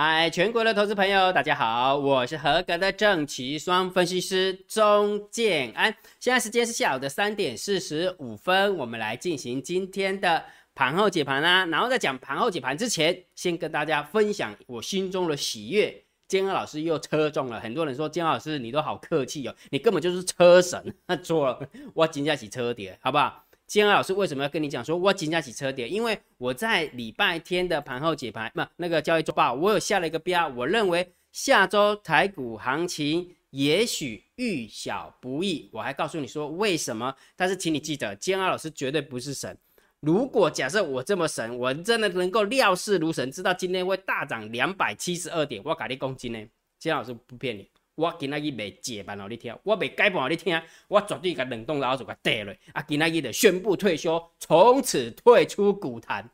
嗨，全国的投资朋友，大家好，我是合格的正奇双分析师钟建安。现在时间是下午的三点四十五分，我们来进行今天的盘后解盘啦。然后在讲盘后解盘之前，先跟大家分享我心中的喜悦。建安老师又车中了，很多人说建安老师你都好客气哦，你根本就是车神。那错了，我今天起车跌，好不好？金安老师为什么要跟你讲说我今天起车跌？因为我在礼拜天的盘后解盘，不，那个交易周报，我有下了一个标，我认为下周台股行情也许遇小不易。我还告诉你说为什么，但是请你记得，金安老师绝对不是神。如果假设我这么神，我真的能够料事如神，知道今天会大涨两百七十二点，我改你公斤呢？金老师不骗你。我今仔日未解盘哦，你听，我未解盘哦，你听，我绝对甲两栋楼就甲跌落，啊，今仔日就宣布退休，从此退出股坛。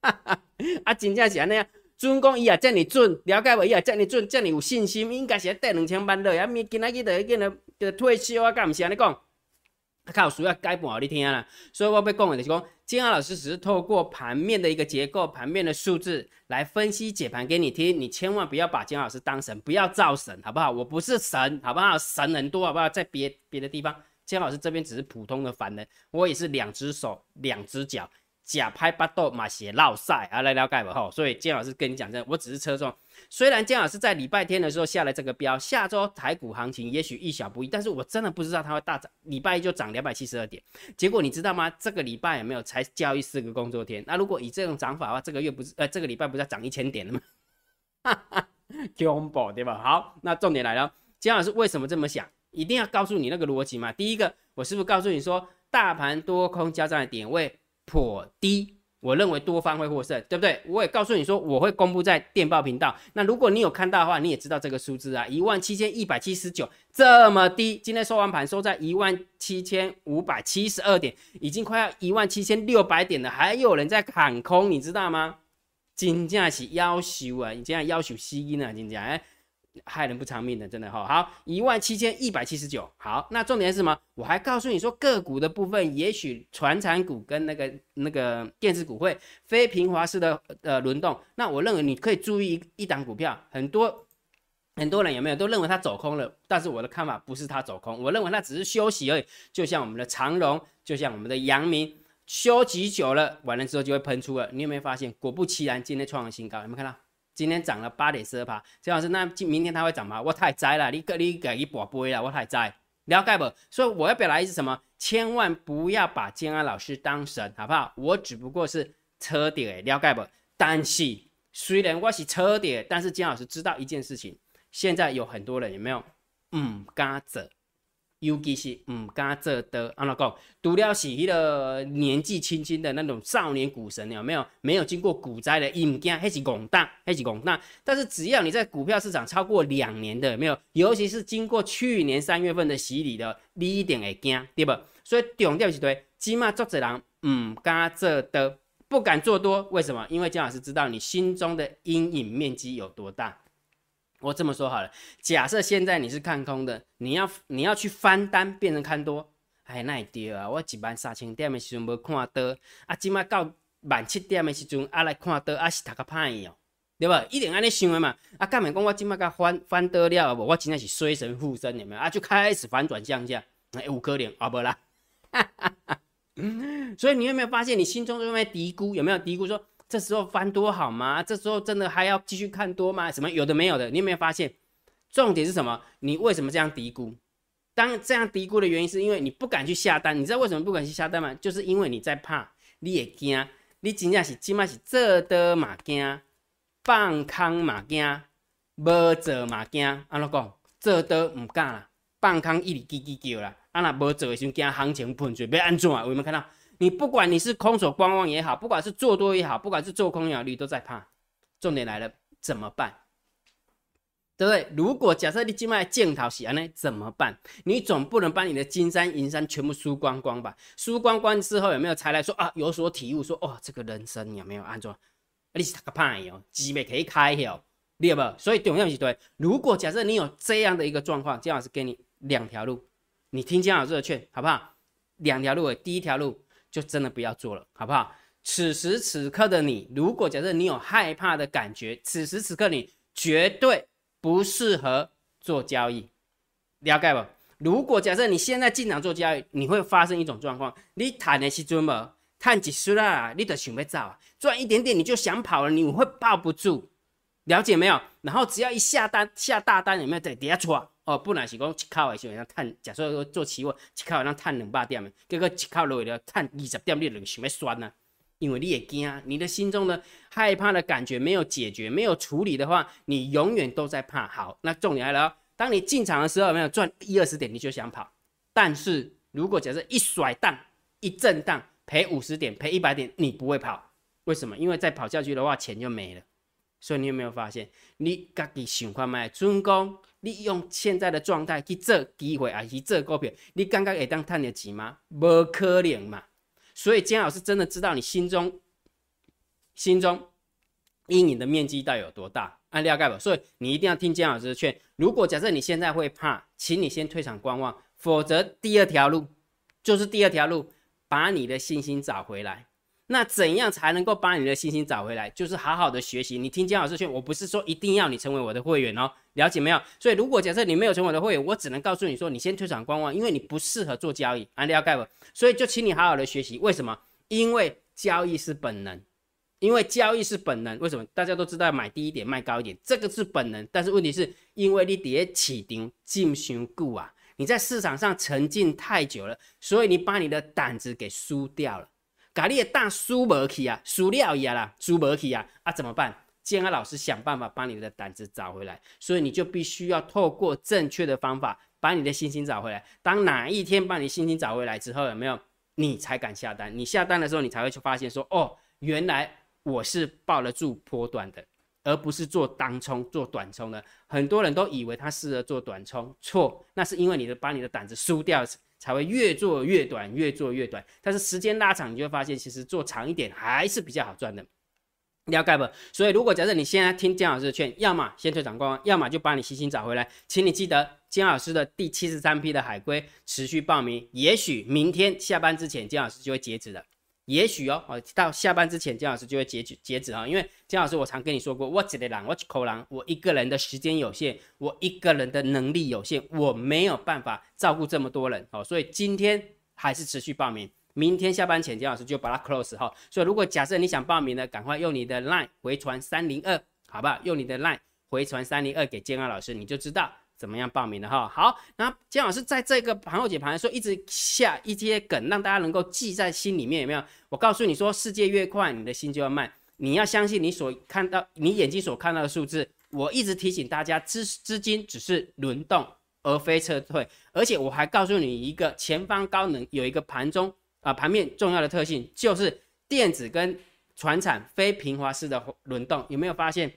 啊，真正是安尼啊，准讲伊也遮尔准，了解无？伊也遮尔准，遮尔有信心，应该是跌两千万落，啊，咪今仔日就已经就退休啊，敢毋是安尼讲？靠，需要改盘你听啦，所以我要讲的就是讲，金安老师只是透过盘面的一个结构、盘面的数字来分析解盘给你听，你千万不要把金老师当神，不要造神，好不好？我不是神，好不好？神人多，好不好？在别别的地方，金老师这边只是普通的凡人，我也是两只手、两只脚。假拍巴豆马鞋绕赛啊来了解不吼，所以姜老师跟你讲真，我只是车中。虽然姜老师在礼拜天的时候下了这个标，下周台股行情也许意小不一，但是我真的不知道它会大涨。礼拜一就涨两百七十二点，结果你知道吗？这个礼拜有没有才交易四个工作天？那如果以这种涨法的话，这个月不是呃这个礼拜不是要涨一千点了吗？哈哈，恐怖对吧？好，那重点来了，姜老师为什么这么想？一定要告诉你那个逻辑嘛。第一个，我是不是告诉你说，大盘多空交战的点位？颇低，我认为多方会获胜，对不对？我也告诉你说，我会公布在电报频道。那如果你有看到的话，你也知道这个数字啊，一万七千一百七十九这么低。今天收完盘收在一万七千五百七十二点，已经快要一万七千六百点了，还有人在喊空，你知道吗？金价是要求啊，你这样要求吸音啊，金价哎。害人不偿命的，真的哈好一万七千一百七十九。好，那重点是什么？我还告诉你说，个股的部分，也许传产股跟那个那个电子股会非平滑式的呃轮动。那我认为你可以注意一一档股票，很多很多人有没有都认为它走空了？但是我的看法不是它走空，我认为它只是休息而已。就像我们的长荣，就像我们的阳明，休息久了，完了之后就会喷出了。你有没有发现？果不其然，今天创了新高，有没有看到？今天涨了八点四二趴，金老师，那今明天它会涨吗？我太栽了，你个你给一波波了，我太栽，了解不？所以我要表达意思什么？千万不要把建安老师当神，好不好？我只不过是车底，了解不？但是虽然我是车底，但是金老师知道一件事情，现在有很多人有没有？嗯，嘎子。尤其是唔敢做的，安怎讲？除了是迄个年纪轻轻的那种少年股神，有没有？没有经过股灾的，伊唔惊，迄是戆大，迄是戆大。但是只要你在股票市场超过两年的，有没有？尤其是经过去年三月份的洗礼的，你一定会惊，对不？所以重点是对，起码做这人唔敢做的，不敢做多，为什么？因为姜老师知道你心中的阴影面积有多大。我这么说好了，假设现在你是看空的，你要你要去翻单变成看多，哎，那也对啊。我一万三千点的时阵无看到，啊，今麦到万七点的时阵啊来看到，啊是读个歹哦，对吧？一定安尼想的嘛。啊，干嘛讲我今麦甲翻翻得了无？我真的是衰神附身，有没？啊，就开始反转向下，哎，有可能啊，无啦。所以你有没有发现，你心中有没有嘀咕？有没有嘀咕说？这时候翻多好吗？这时候真的还要继续看多吗？什么有的没有的，你有没有发现？重点是什么？你为什么这样嘀咕？当这样嘀咕的原因，是因为你不敢去下单。你知道为什么不敢去下单吗？就是因为你在怕，你也惊，你真正是起码是做的嘛惊，放空嘛惊，无做嘛惊。安怎讲？做的唔敢啦，放空一直叽叽叫啦。啊那无做的时候惊行情喷水，要安怎？有没有看到？你不管你是空手观望也好，不管是做多也好，不管是做空也好，你都在怕。重点来了，怎么办？对不对？如果假设你今麦见逃喜安呢，怎么办？你总不能把你的金山银山全部输光光吧？输光光之后有没有才来说啊？有所体悟，说哦，这个人生有没有安装？你是个怕哟，机没可以开哟，对不？所以重要是对。如果假设你有这样的一个状况，姜老师给你两条路，你听姜老师的劝，好不好？两条路，第一条路。就真的不要做了，好不好？此时此刻的你，如果假设你有害怕的感觉，此时此刻你绝对不适合做交易，了解不？如果假设你现在进场做交易，你会发生一种状况，你谈的时阵嘛，探几十啦，你得想要走啊，赚一点点你就想跑了，你会抱不住，了解没有？然后只要一下单下大单，有没有在底下戳？哦，不然是讲一口的时候让探，假设说做期货，一口让探两百点的，结果一口落去了探二十点，你就想要酸呐，因为你也惊，你的心中的害怕的感觉没有解决，没有处理的话，你永远都在怕。好，那重点来了。当你进场的时候，有没有赚一二十点，你就想跑。但是如果假设一甩荡、一震荡，赔五十点、赔一百点，你不会跑。为什么？因为再跑下去的话，钱就没了。所以你有没有发现，你家己想看卖，准讲你用现在的状态去做机会，还是做股票，你刚刚会当赚得钱吗？不可能嘛。所以姜老师真的知道你心中心中阴影的面积到底有多大。按了解吧，所以你一定要听姜老师的劝。如果假设你现在会怕，请你先退场观望，否则第二条路就是第二条路，把你的信心找回来。那怎样才能够把你的信心找回来？就是好好的学习。你听姜老师劝，我不是说一定要你成为我的会员哦，了解没有？所以如果假设你没有成为我的会员，我只能告诉你说，你先退场观望，因为你不适合做交易。按了解吧，所以就请你好好的学习。为什么？因为交易是本能。因为交易是本能，为什么大家都知道买低一点卖高一点，这个是本能。但是问题是因为你跌起顶进行固啊，你在市场上沉浸太久了，所以你把你的胆子给输掉了，把你的大输不起啊，输了呀啦，输不起啊啊怎么办？建安老师想办法把你的胆子找回来，所以你就必须要透过正确的方法把你的信心找回来。当哪一天把你信心找回来之后，有没有你才敢下单？你下单的时候，你才会去发现说，哦，原来。我是抱得住波段的，而不是做当冲、做短冲的。很多人都以为他适合做短冲，错，那是因为你的把你的胆子输掉，才会越做越短，越做越短。但是时间拉长，你就会发现，其实做长一点还是比较好赚的。了解不？所以如果假设你现在听姜老师的劝，要么先退场观望，要么就把你信心找回来。请你记得姜老师的第七十三批的海龟持续报名，也许明天下班之前，姜老师就会截止了。也许哦，哦，到下班之前，姜老师就会截止截止啊。因为姜老师，我常跟你说过，我一个人，我一口人，我一个人的时间有限，我一个人的能力有限，我没有办法照顾这么多人哦。所以今天还是持续报名，明天下班前，姜老师就把它 close 哈。所以如果假设你想报名的，赶快用你的 line 回传三零二，好不好？用你的 line 回传三零二给建安老师，你就知道。怎么样报名的哈？好，那姜老师在这个盘后解盘的时候，一直下一些梗，让大家能够记在心里面，有没有？我告诉你说，世界越快，你的心就要慢。你要相信你所看到，你眼睛所看到的数字。我一直提醒大家，资资金只是轮动，而非撤退。而且我还告诉你一个前方高能有一个盘中啊盘面重要的特性，就是电子跟船产非平滑式的轮动。有没有发现？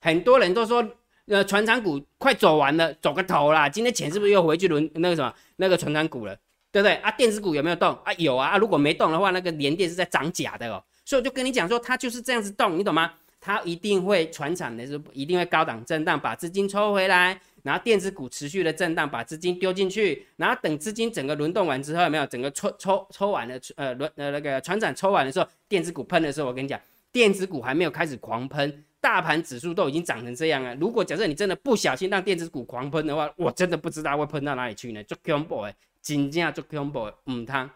很多人都说。呃，船长股快走完了，走个头啦！今天钱是不是又回去轮那个什么那个船长股了，对不对啊？电子股有没有动啊？有啊！如果没动的话，那个连电是在涨假的哦。所以我就跟你讲说，它就是这样子动，你懂吗？它一定会船厂的时候一定会高档震荡，把资金抽回来，然后电子股持续的震荡，把资金丢进去，然后等资金整个轮动完之后，有没有整个抽抽抽完了？呃轮呃那个船长抽完的时候，电子股喷的时候，我跟你讲，电子股还没有开始狂喷。大盘指数都已经涨成这样了，如果假设你真的不小心让电子股狂喷的话，我真的不知道会喷到哪里去呢？做 combo 哎，真正做 combo 唔汤，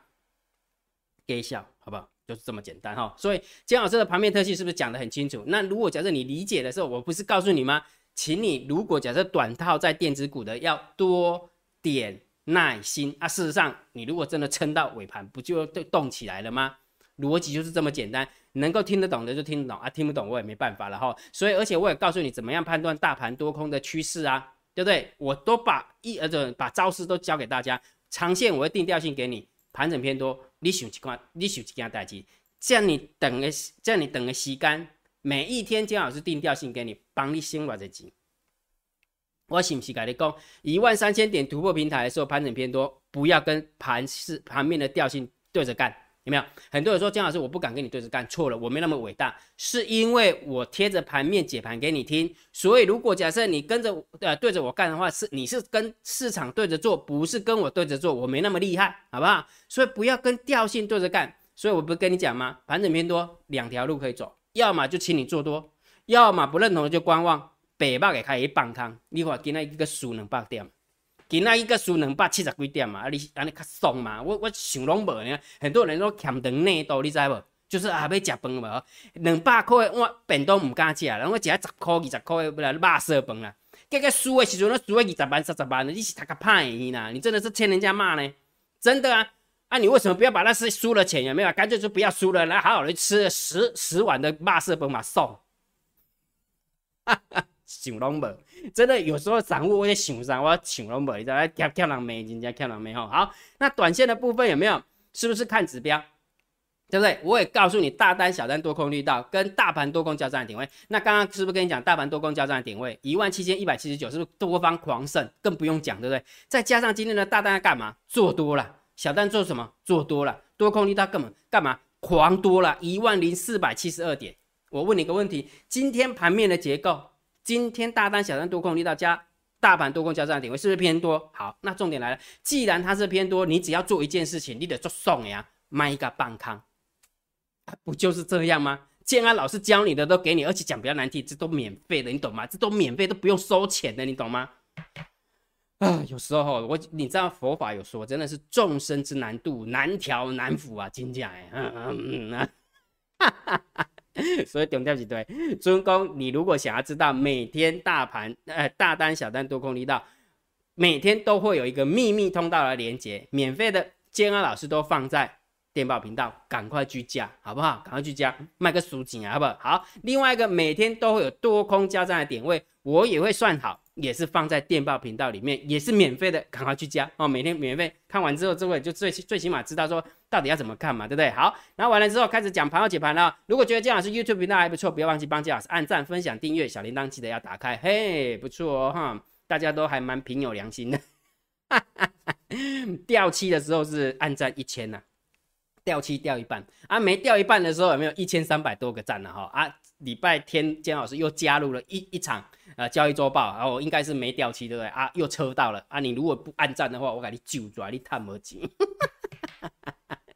给笑好不好？就是这么简单哈。所以姜老师的盘面特性是不是讲得很清楚？那如果假设你理解的时候，我不是告诉你吗？请你如果假设短套在电子股的，要多点耐心啊。事实上，你如果真的撑到尾盘，不就动起来了吗？逻辑就是这么简单。能够听得懂的就听得懂啊，听不懂我也没办法了哈。所以，而且我也告诉你怎么样判断大盘多空的趋势啊，对不对？我都把一呃，这把招式都教给大家。长线我会定调性给你，盘整偏多，你想几块，你想几件代志，这样你等个，这样你等个时间，每一天姜老师定调性给你，帮你先把这钱。我是不是跟你讲，一万三千点突破平台的时候，盘整偏多，不要跟盘市盘面的调性对着干。有没有很多人说姜老师我不敢跟你对着干？错了，我没那么伟大，是因为我贴着盘面解盘给你听。所以如果假设你跟着呃对着我干的话，是你是跟市场对着做，不是跟我对着做，我没那么厉害，好不好？所以不要跟调性对着干。所以我不跟你讲吗？盘整偏多，两条路可以走，要么就请你做多，要么不认同就观望。北霸给开一棒康，你看今仔一个输两百点，今仔一个输两百七十几点嘛，啊你安尼较爽嘛？我我想拢无呢，很多人都欠长内度，你知无？就是啊要食饭无，两百块我便当唔敢食，然后我食十块二十块的不来肉色饭啦。结果输的时阵，我输个二十万三十万，你是他个派呢？你真的是欠人家骂呢？真的啊！啊，你为什么不要把那些输了钱有没有？干脆就不要输了，来好好的吃十十碗的肉色饭嘛送。哈哈。想拢无，真的有时候散户会想啥，我想拢无，你知道？跳跳人没，人家跳人没吼。好，那短线的部分有没有？是不是看指标？对不对？我也告诉你，大单、小单、多空力道跟大盘多空交战的点位。那刚刚是不是跟你讲大盘多空交战的点位？一万七千一百七十九，是不是多方狂胜？更不用讲，对不对？再加上今天的大单干嘛？做多了，小单做什么？做多了，多空力道根本干嘛？狂多了，一万零四百七十二点。我问你个问题：今天盘面的结构？今天大单、小单多空力道加大盘多空交战点位是不是偏多？好，那重点来了，既然它是偏多，你只要做一件事情，你得做送呀，卖一个半康，不就是这样吗？建安老师教你的都给你，而且讲比较难听，这都免费的，你懂吗？这都免费，都不用收钱的，你懂吗？啊，有时候我你知道佛法有说，真的是众生之难度难调难服啊，金价哎，嗯嗯嗯，哈哈哈。所以重点是对，尊公，你如果想要知道每天大盘呃大单小单多空力道，每天都会有一个秘密通道来连接，免费的建安老师都放在电报频道，赶快去加好不好？赶快去加，卖个书景啊，好不好？好，另外一个每天都会有多空交战的点位，我也会算好。也是放在电报频道里面，也是免费的，赶快去加哦！每天免费看完之后，这位就最最起码知道说到底要怎么看嘛，对不对？好，然后完了之后开始讲盘后解盘了。如果觉得姜老师 YouTube 频道还不错，不要忘记帮姜老师按赞、分享、订阅，小铃铛记得要打开。嘿，不错哦哈，大家都还蛮平有良心的。掉期的时候是按赞一千呐，掉期掉一半啊，没掉一半的时候有没有一千三百多个赞了哈啊？礼拜天姜老师又加入了一一场。呃，交易周报，然后应该是没掉期，对不对啊？又抽到了啊！你如果不按赞的话，我给你揪出来，你探没钱。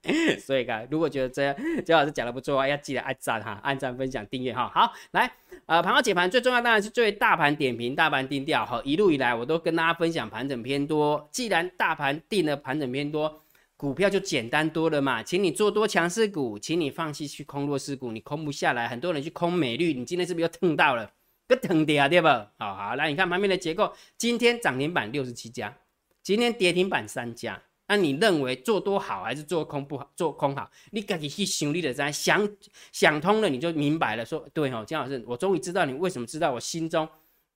所以，看如果觉得这姜老师讲的不错的话，要记得按赞哈，按赞、分享、订阅哈。好，来，呃，盘后解盘最重要当然是最大盘点评、大盘定调哈。一路以来我都跟大家分享盘整偏多，既然大盘定了盘整偏多，股票就简单多了嘛。请你做多强势股，请你放弃去空弱势股，你空不下来。很多人去空美绿，你今天是不是又蹭到了？疼跌啊，对不？好好来，你看盘面的结构，今天涨停板六十七家，今天跌停板三家。那你认为做多好还是做空不好？做空好？你赶紧去想你的在想想通了，你就明白了。说对哦，姜老师，我终于知道你为什么知道我心中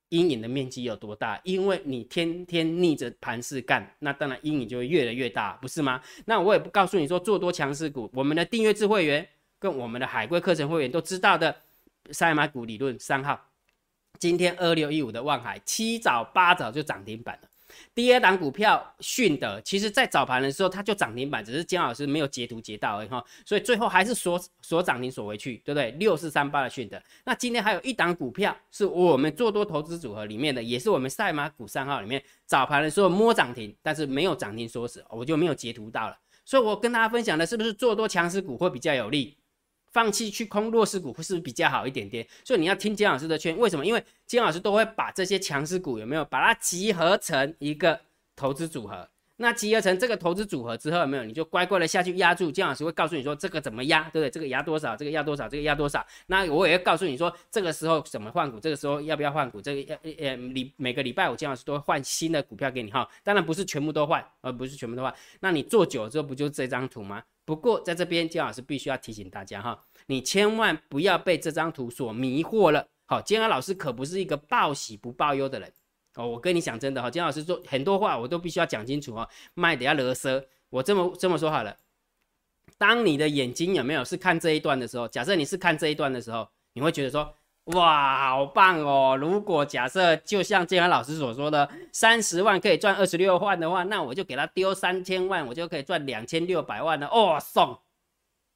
阴影的面积有多大，因为你天天逆着盘势干，那当然阴影就会越来越大，不是吗？那我也不告诉你说做多强势股，我们的订阅制会员跟我们的海归课程会员都知道的赛马股理论三号。今天二六一五的望海七早八早就涨停板了。第二档股票迅德，其实在早盘的时候它就涨停板，只是姜老师没有截图截到而已哈，所以最后还是锁锁涨停锁回去，对不对？六四三八的迅德。那今天还有一档股票是我们做多投资组合里面的，也是我们赛马股三号里面早盘的时候摸涨停，但是没有涨停锁死，我就没有截图到了。所以我跟大家分享的是不是做多强势股会比较有利？放弃去空弱势股会是比较好一点点？所以你要听金老师的劝，为什么？因为金老师都会把这些强势股有没有把它集合成一个投资组合。那集合成这个投资组合之后，有没有你就乖乖的下去压住？姜老师会告诉你说这个怎么压，对不对？这个压多少？这个压多少？这个压多少？那我也会告诉你说这个时候怎么换股，这个时候要不要换股？这个要呃礼每个礼拜我姜老师都会换新的股票给你哈，当然不是全部都换，而不是全部都换。那你做久了之后不就这张图吗？不过在这边姜老师必须要提醒大家哈，你千万不要被这张图所迷惑了。好，姜老师可不是一个报喜不报忧的人。哦，我跟你讲真的哈，金老师说很多话我都必须要讲清楚哦，卖的要勒瑟。我这么这么说好了，当你的眼睛有没有是看这一段的时候，假设你是看这一段的时候，你会觉得说，哇，好棒哦！如果假设就像建安老师所说的，三十万可以赚二十六万的话，那我就给他丢三千万，我就可以赚两千六百万了。哦，送，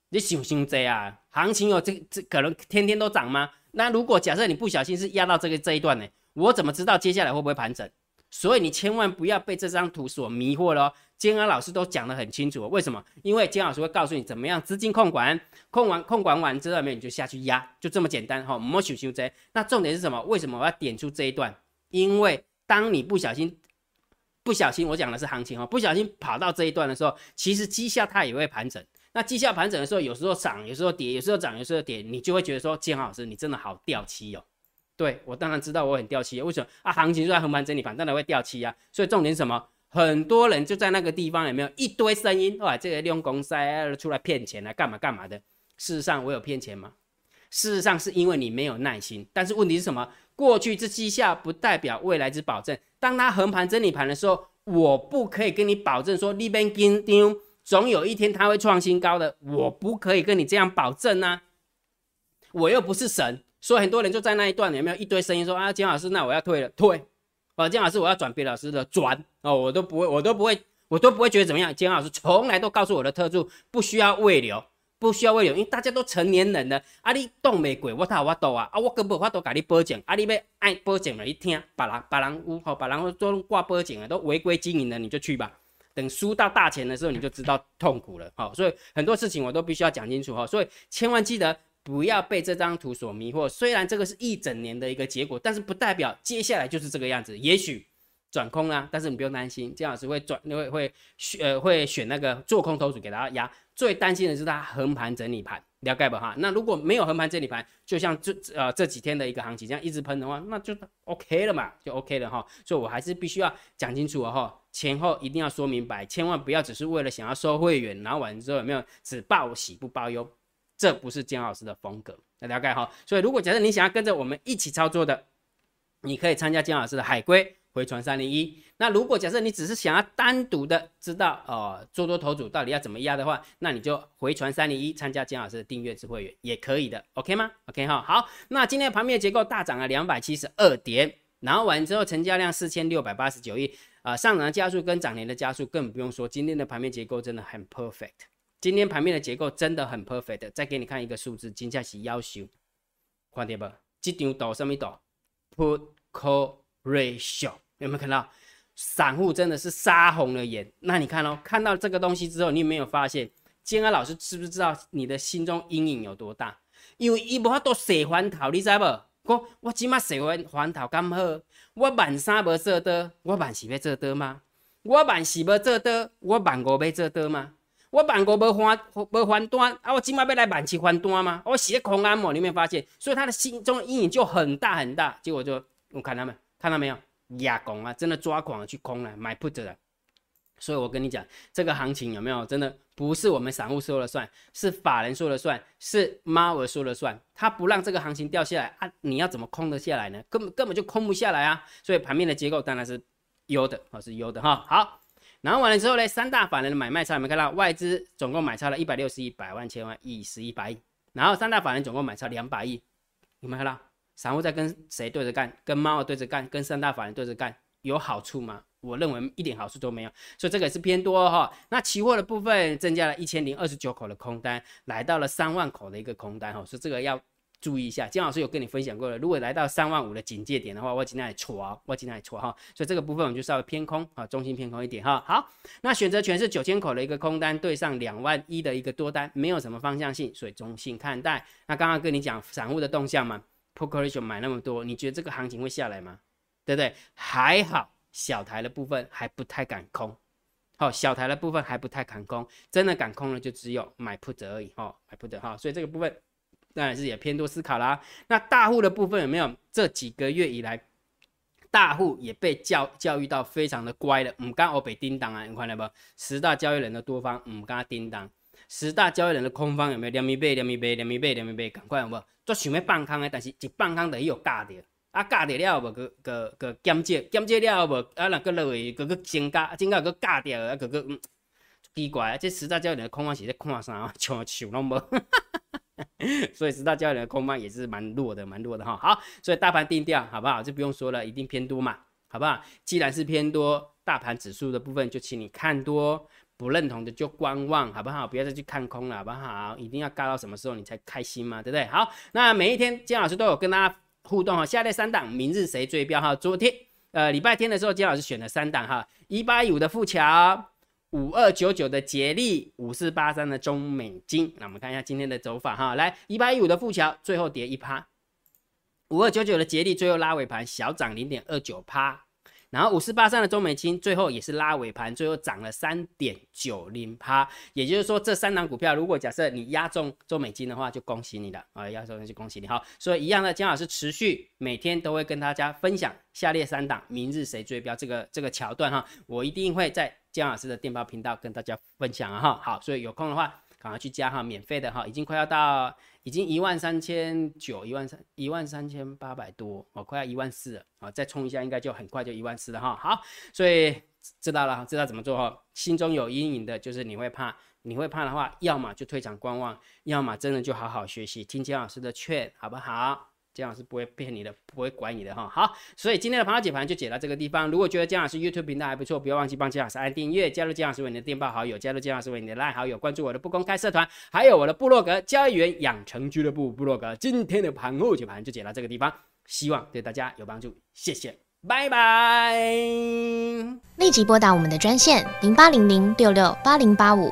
你想想这啊？行情有这这可能天天都涨吗？那如果假设你不小心是压到这个这一段呢？我怎么知道接下来会不会盘整？所以你千万不要被这张图所迷惑了。金安老师都讲得很清楚，为什么？因为金老师会告诉你怎么样资金控管，控完控管完之后没有你就下去压，就这么简单哈。莫修修这，那重点是什么？为什么我要点出这一段？因为当你不小心，不小心，我讲的是行情哈，不小心跑到这一段的时候，其实绩效它也会盘整。那绩效盘整的时候，有时候涨，有时候跌，有时候涨，有时候跌，你就会觉得说，金老师你真的好掉漆哦。对我当然知道我很掉漆，为什么啊？行情就在横盘整理盘，当然会掉漆啊。所以重点什么？很多人就在那个地方，有没有一堆声音？哇，这个利用公司出来骗钱来干嘛干嘛的？事实上，我有骗钱吗？事实上，是因为你没有耐心。但是问题是什么？过去之绩效不代表未来之保证。当它横盘整理盘的时候，我不可以跟你保证说，利边跟丢，总有一天它会创新高的。我不可以跟你这样保证啊！我又不是神。所以很多人就在那一段有没有一堆声音说啊，金老师，那我要退了，退。啊，姜老师，我要转别老师的转哦，我都不会，我都不会，我都不会觉得怎么样。姜老师从来都告诉我的特助，不需要喂流，不需要喂流，因为大家都成年人了。啊，你动没鬼，我他我多啊，啊，我根本我都给你保证，啊，你要爱保证了，一听，把人把人屋吼，把人都挂保证了，都违规经营了，你就去吧。等输到大钱的时候，你就知道痛苦了。好，所以很多事情我都必须要讲清楚哈，所以千万记得。不要被这张图所迷惑。虽然这个是一整年的一个结果，但是不代表接下来就是这个样子。也许转空啦，但是你不用担心，姜老师会转，会会选呃会选那个做空头组给大家压。最担心的是它横盘整理盘，了解吧哈？那如果没有横盘整理盘，就像这呃这几天的一个行情这样一直喷的话，那就 OK 了嘛，就 OK 了哈。所以我还是必须要讲清楚哈，前后一定要说明白，千万不要只是为了想要收会员，然后完之后有没有只报喜不报忧。这不是姜老师的风格，大家解哈。所以如果假设你想要跟着我们一起操作的，你可以参加姜老师的海龟回传三零一。那如果假设你只是想要单独的知道哦做多头组到底要怎么压的话，那你就回传三零一参加姜老师的订阅制会员也可以的，OK 吗？OK 哈。好，那今天盘面结构大涨了两百七十二点，然后完之后成交量四千六百八十九亿啊，上涨的加速跟涨停的加速更不用说，今天的盘面结构真的很 perfect。今天盘面的结构真的很 perfect，再给你看一个数字，金价是要求，看到不？这张图什么图？Put call ratio 有没有看到？散户真的是杀红了眼。那你看哦，看到这个东西之后，你有没有发现？金安老师知不知道你的心中阴影有多大？因为伊无法度洗环头，你知不？讲我即马洗完环头咁好，我万三无做多，我万四要做多吗？我万四要做多，我万五要做多吗？我万国无还无还单啊！我今晚要来万七还单吗？我写空安某，你有没有发现？所以他的心中阴影就很大很大。结果就我看他们看到没有？压空啊，真的抓狂，去空了，买 put 了。所以我跟你讲，这个行情有没有？真的不是我们散户说了算，是法人说了算，是妈我说了算。他不让这个行情掉下来啊，你要怎么空得下来呢？根本根本就空不下来啊！所以盘面的结构当然是优的啊，是优的哈。好。然后完了之后呢，三大法人的买卖差有没有看到？外资总共买超了一百六十亿、百万、千万、亿、十亿、百亿。然后三大法人总共买超两百亿，有没有看到？散户在跟谁对着干？跟猫对着干？跟三大法人对着干？有好处吗？我认为一点好处都没有，所以这个也是偏多哈。那期货的部分增加了一千零二十九口的空单，来到了三万口的一个空单哈，所以这个要。注意一下，姜老师有跟你分享过了。如果来到三万五的警戒点的话，我尽量来戳，我尽量来戳哈。所以这个部分我们就稍微偏空啊，中心偏空一点哈。好，那选择权是九千口的一个空单对上两万一的一个多单，没有什么方向性，所以中性看待。那刚刚跟你讲散户的动向嘛 p o k e r a t i o n 买那么多，你觉得这个行情会下来吗？对不对？还好，小台的部分还不太敢空。好，小台的部分还不太敢空，真的敢空了就只有买 put 而已哈，买 put 哈。所以这个部分。当然是也偏多思考啦。那大户的部分有没有？这几个月以来，大户也被教教育到非常的乖了。唔敢我被叮当啊，你看到不？十大交易人的多方唔敢叮当，十大交易人的空方有没有？两米八，两米八，两米八，两米八，赶快有无？都想要放空的，但是一放空就有价的，啊价的了无？个个个减价，减价了无？啊那个落去，个个增加，增加个价掉，啊个个嗯奇怪啊！这十大交易人的空方是在看啥？像像拢无。所以十大交易的空方也是蛮弱的，蛮弱的哈。好，所以大盘定调好不好？就不用说了，一定偏多嘛，好不好？既然是偏多，大盘指数的部分就请你看多，不认同的就观望，好不好？不要再去看空了，好不好？一定要尬到什么时候你才开心嘛，对不对？好，那每一天姜老师都有跟大家互动哈。下列三档明日谁追标哈？昨天呃礼拜天的时候，金老师选了三档哈，一八一五的富桥，五二九九的捷力，五四八三的中美金。那我们看一下今天的走法哈，来一八一五的富桥最后跌一趴，五二九九的捷力最后拉尾盘小涨零点二九趴。然后五四八三的中美金最后也是拉尾盘，最后涨了三点九零趴。也就是说，这三档股票，如果假设你压中中美金的话，就恭喜你了啊！压中就恭喜你好。所以一样的，姜老师持续每天都会跟大家分享下列三档明日谁追标这个这个桥段哈，我一定会在姜老师的电报频道跟大家分享啊哈。好，所以有空的话赶快去加哈，免费的哈，已经快要到。已经一万三千九，一万三一万三千八百多，哦，快要一万四了啊！再冲一下，应该就很快就一万四了哈。好，所以知道了，知道怎么做哈。心中有阴影的，就是你会怕，你会怕的话，要么就退场观望，要么真的就好好学习，听金老师的劝，好不好？姜老师不会骗你的，不会拐你的哈。好，所以今天的盘后解盘就解到这个地方。如果觉得姜老师 YouTube 频道还不错，不要忘记帮姜老师按订阅，加入姜老师为你的电报好友，加入姜老师为你的拉好友，关注我的不公开社团，还有我的部落格交易员养成俱乐部部落格。今天的盘后解盘就解到这个地方，希望对大家有帮助，谢谢，拜拜。立即拨打我们的专线零八零零六六八零八五